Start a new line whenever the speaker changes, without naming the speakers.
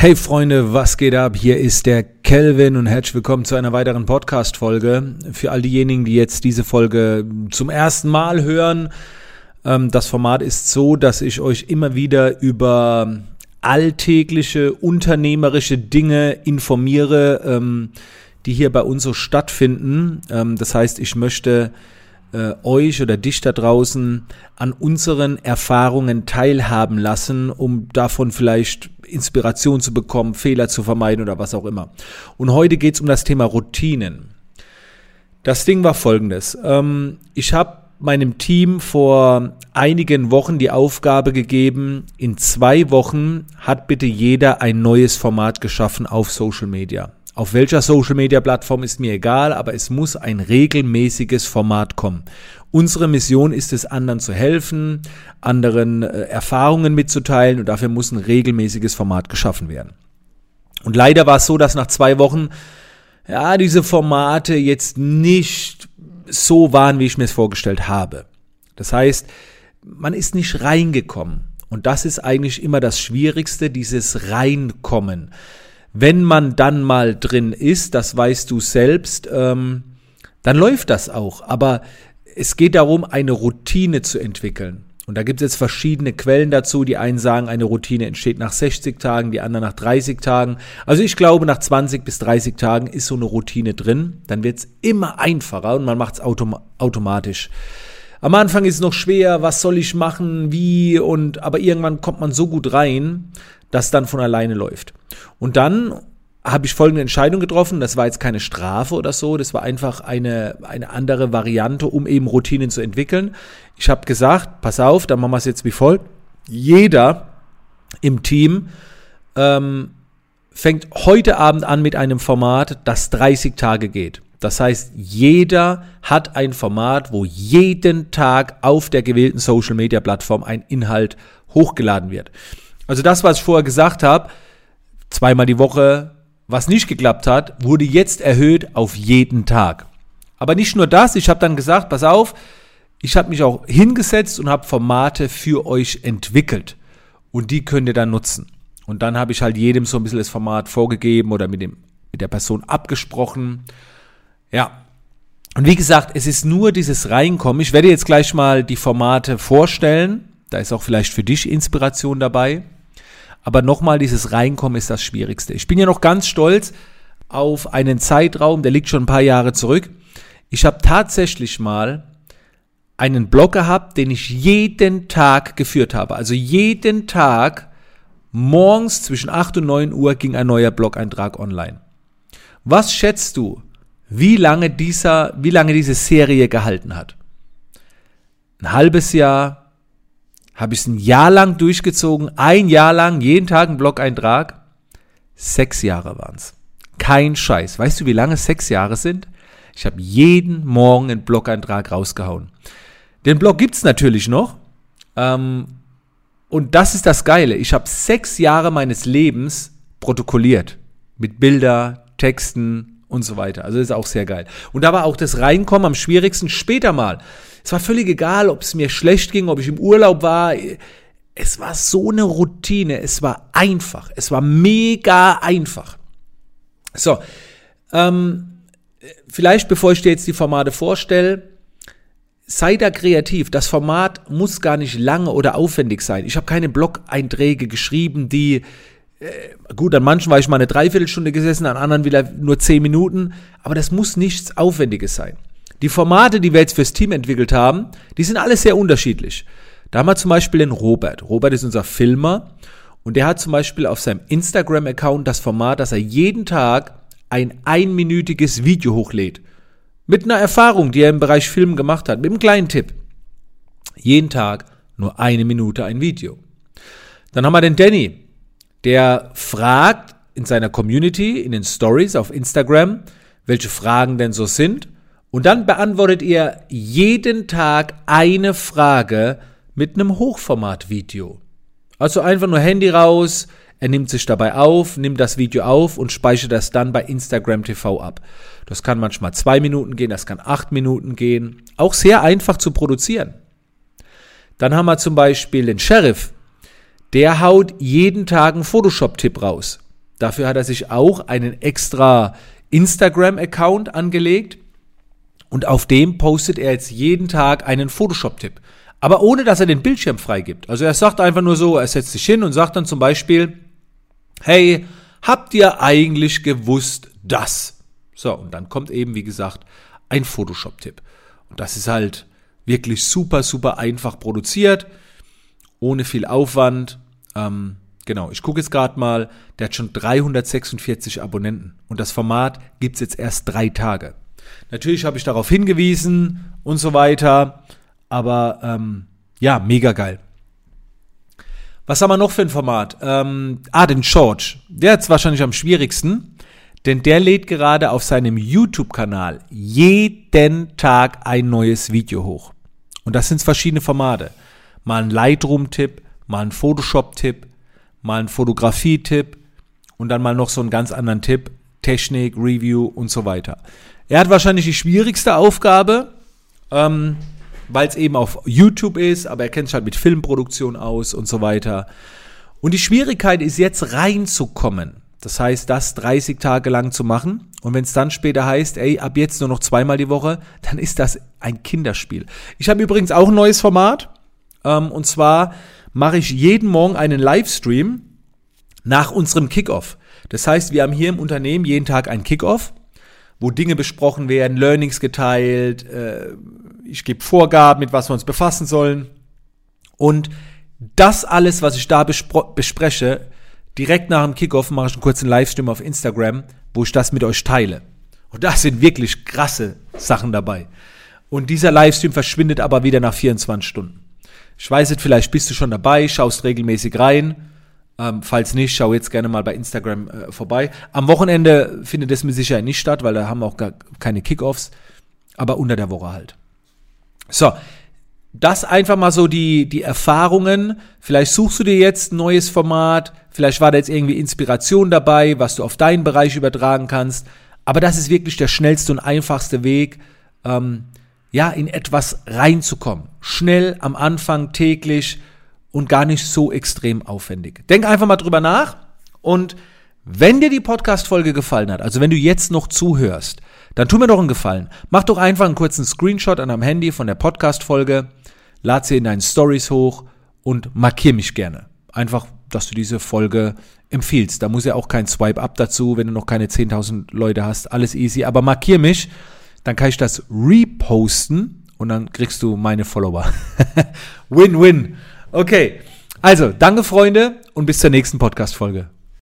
Hey Freunde, was geht ab? Hier ist der Kelvin und herzlich willkommen zu einer weiteren Podcast-Folge. Für all diejenigen, die jetzt diese Folge zum ersten Mal hören, ähm, das Format ist so, dass ich euch immer wieder über alltägliche unternehmerische Dinge informiere, ähm, die hier bei uns so stattfinden. Ähm, das heißt, ich möchte äh, euch oder dich da draußen an unseren Erfahrungen teilhaben lassen, um davon vielleicht Inspiration zu bekommen, Fehler zu vermeiden oder was auch immer. Und heute geht es um das Thema Routinen. Das Ding war folgendes. Ähm, ich habe meinem Team vor einigen Wochen die Aufgabe gegeben, in zwei Wochen hat bitte jeder ein neues Format geschaffen auf Social Media. Auf welcher Social Media Plattform ist mir egal, aber es muss ein regelmäßiges Format kommen. Unsere Mission ist es, anderen zu helfen, anderen äh, Erfahrungen mitzuteilen und dafür muss ein regelmäßiges Format geschaffen werden. Und leider war es so, dass nach zwei Wochen ja, diese Formate jetzt nicht so waren, wie ich mir es vorgestellt habe. Das heißt, man ist nicht reingekommen. Und das ist eigentlich immer das Schwierigste, dieses Reinkommen. Wenn man dann mal drin ist, das weißt du selbst, ähm, dann läuft das auch. Aber es geht darum, eine Routine zu entwickeln. Und da gibt es jetzt verschiedene Quellen dazu. Die einen sagen, eine Routine entsteht nach 60 Tagen, die anderen nach 30 Tagen. Also ich glaube, nach 20 bis 30 Tagen ist so eine Routine drin. Dann wird es immer einfacher und man macht es autom automatisch. Am Anfang ist es noch schwer, was soll ich machen, wie und aber irgendwann kommt man so gut rein, dass dann von alleine läuft. Und dann habe ich folgende Entscheidung getroffen. Das war jetzt keine Strafe oder so, das war einfach eine, eine andere Variante, um eben Routinen zu entwickeln. Ich habe gesagt, pass auf, dann machen wir es jetzt wie folgt. Jeder im Team ähm, fängt heute Abend an mit einem Format, das 30 Tage geht. Das heißt, jeder hat ein Format, wo jeden Tag auf der gewählten Social Media Plattform ein Inhalt hochgeladen wird. Also das, was ich vorher gesagt habe, zweimal die Woche, was nicht geklappt hat, wurde jetzt erhöht auf jeden Tag. Aber nicht nur das, ich habe dann gesagt, pass auf, ich habe mich auch hingesetzt und habe Formate für euch entwickelt. Und die könnt ihr dann nutzen. Und dann habe ich halt jedem so ein bisschen das Format vorgegeben oder mit, dem, mit der Person abgesprochen. Ja. Und wie gesagt, es ist nur dieses Reinkommen. Ich werde jetzt gleich mal die Formate vorstellen. Da ist auch vielleicht für dich Inspiration dabei. Aber nochmal, dieses Reinkommen ist das Schwierigste. Ich bin ja noch ganz stolz auf einen Zeitraum, der liegt schon ein paar Jahre zurück. Ich habe tatsächlich mal einen Blog gehabt, den ich jeden Tag geführt habe. Also jeden Tag morgens zwischen 8 und 9 Uhr ging ein neuer Blog-Eintrag online. Was schätzt du, wie lange dieser, wie lange diese Serie gehalten hat? Ein halbes Jahr, habe ich es ein Jahr lang durchgezogen, ein Jahr lang, jeden Tag ein Blog-Eintrag. Sechs Jahre waren es. Kein Scheiß. Weißt du, wie lange sechs Jahre sind? Ich habe jeden Morgen einen Blog-Eintrag rausgehauen. Den Blog gibt es natürlich noch. Ähm, und das ist das Geile. Ich habe sechs Jahre meines Lebens protokolliert. Mit Bilder, Texten und so weiter. Also das ist auch sehr geil. Und da war auch das Reinkommen am schwierigsten später mal. Es war völlig egal, ob es mir schlecht ging, ob ich im Urlaub war. Es war so eine Routine. Es war einfach. Es war mega einfach. So, ähm, vielleicht bevor ich dir jetzt die Formate vorstelle, sei da kreativ. Das Format muss gar nicht lange oder aufwendig sein. Ich habe keine Blog-Einträge geschrieben, die gut, an manchen war ich mal eine Dreiviertelstunde gesessen, an anderen wieder nur zehn Minuten, aber das muss nichts Aufwendiges sein. Die Formate, die wir jetzt fürs Team entwickelt haben, die sind alle sehr unterschiedlich. Da haben wir zum Beispiel den Robert. Robert ist unser Filmer und der hat zum Beispiel auf seinem Instagram-Account das Format, dass er jeden Tag ein einminütiges Video hochlädt. Mit einer Erfahrung, die er im Bereich Film gemacht hat, mit einem kleinen Tipp. Jeden Tag nur eine Minute ein Video. Dann haben wir den Danny, der fragt in seiner Community, in den Stories auf Instagram, welche Fragen denn so sind und dann beantwortet ihr jeden Tag eine Frage mit einem Hochformatvideo. Also einfach nur Handy raus, er nimmt sich dabei auf, nimmt das Video auf und speichert das dann bei Instagram TV ab. Das kann manchmal zwei Minuten gehen, das kann acht Minuten gehen. Auch sehr einfach zu produzieren. Dann haben wir zum Beispiel den Sheriff. Der haut jeden Tag einen Photoshop-Tipp raus. Dafür hat er sich auch einen extra Instagram-Account angelegt und auf dem postet er jetzt jeden Tag einen Photoshop-Tipp. Aber ohne, dass er den Bildschirm freigibt. Also er sagt einfach nur so, er setzt sich hin und sagt dann zum Beispiel, hey, habt ihr eigentlich gewusst, dass? So, und dann kommt eben, wie gesagt, ein Photoshop-Tipp. Und das ist halt wirklich super, super einfach produziert, ohne viel Aufwand. Ähm, genau, ich gucke jetzt gerade mal, der hat schon 346 Abonnenten und das Format gibt es jetzt erst drei Tage. Natürlich habe ich darauf hingewiesen und so weiter, aber ähm, ja, mega geil. Was haben wir noch für ein Format? Ähm, ah, den George. Der ist wahrscheinlich am schwierigsten, denn der lädt gerade auf seinem YouTube-Kanal jeden Tag ein neues Video hoch. Und das sind verschiedene Formate. Mal ein Lightroom-Tipp, mal ein Photoshop-Tipp, mal ein Fotografie-Tipp und dann mal noch so einen ganz anderen Tipp, Technik, Review und so weiter. Er hat wahrscheinlich die schwierigste Aufgabe, ähm, weil es eben auf YouTube ist, aber er kennt sich halt mit Filmproduktion aus und so weiter. Und die Schwierigkeit ist jetzt reinzukommen. Das heißt, das 30 Tage lang zu machen. Und wenn es dann später heißt, ey, ab jetzt nur noch zweimal die Woche, dann ist das ein Kinderspiel. Ich habe übrigens auch ein neues Format. Ähm, und zwar mache ich jeden Morgen einen Livestream nach unserem Kickoff. Das heißt, wir haben hier im Unternehmen jeden Tag einen Kickoff, wo Dinge besprochen werden, Learnings geteilt, äh, ich gebe Vorgaben, mit was wir uns befassen sollen. Und das alles, was ich da bespreche, direkt nach dem Kickoff mache ich einen kurzen Livestream auf Instagram, wo ich das mit euch teile. Und da sind wirklich krasse Sachen dabei. Und dieser Livestream verschwindet aber wieder nach 24 Stunden. Ich weiß nicht, vielleicht bist du schon dabei, schaust regelmäßig rein. Ähm, falls nicht, schau jetzt gerne mal bei Instagram äh, vorbei. Am Wochenende findet es mit Sicherheit nicht statt, weil da haben wir auch gar keine Kickoffs. Aber unter der Woche halt. So, das einfach mal so die, die Erfahrungen. Vielleicht suchst du dir jetzt ein neues Format, vielleicht war da jetzt irgendwie Inspiration dabei, was du auf deinen Bereich übertragen kannst. Aber das ist wirklich der schnellste und einfachste Weg, ähm, ja, in etwas reinzukommen. Schnell am Anfang, täglich und gar nicht so extrem aufwendig. Denk einfach mal drüber nach und wenn dir die Podcast-Folge gefallen hat, also wenn du jetzt noch zuhörst, dann tu mir doch einen Gefallen. Mach doch einfach einen kurzen Screenshot an deinem Handy von der Podcast-Folge, lad sie in deinen Stories hoch und markier mich gerne. Einfach, dass du diese Folge empfiehlst. Da muss ja auch kein Swipe-Up dazu, wenn du noch keine 10.000 Leute hast. Alles easy. Aber markier mich, dann kann ich das reposten und dann kriegst du meine Follower. Win-win. Okay. Also, danke Freunde und bis zur nächsten Podcast-Folge.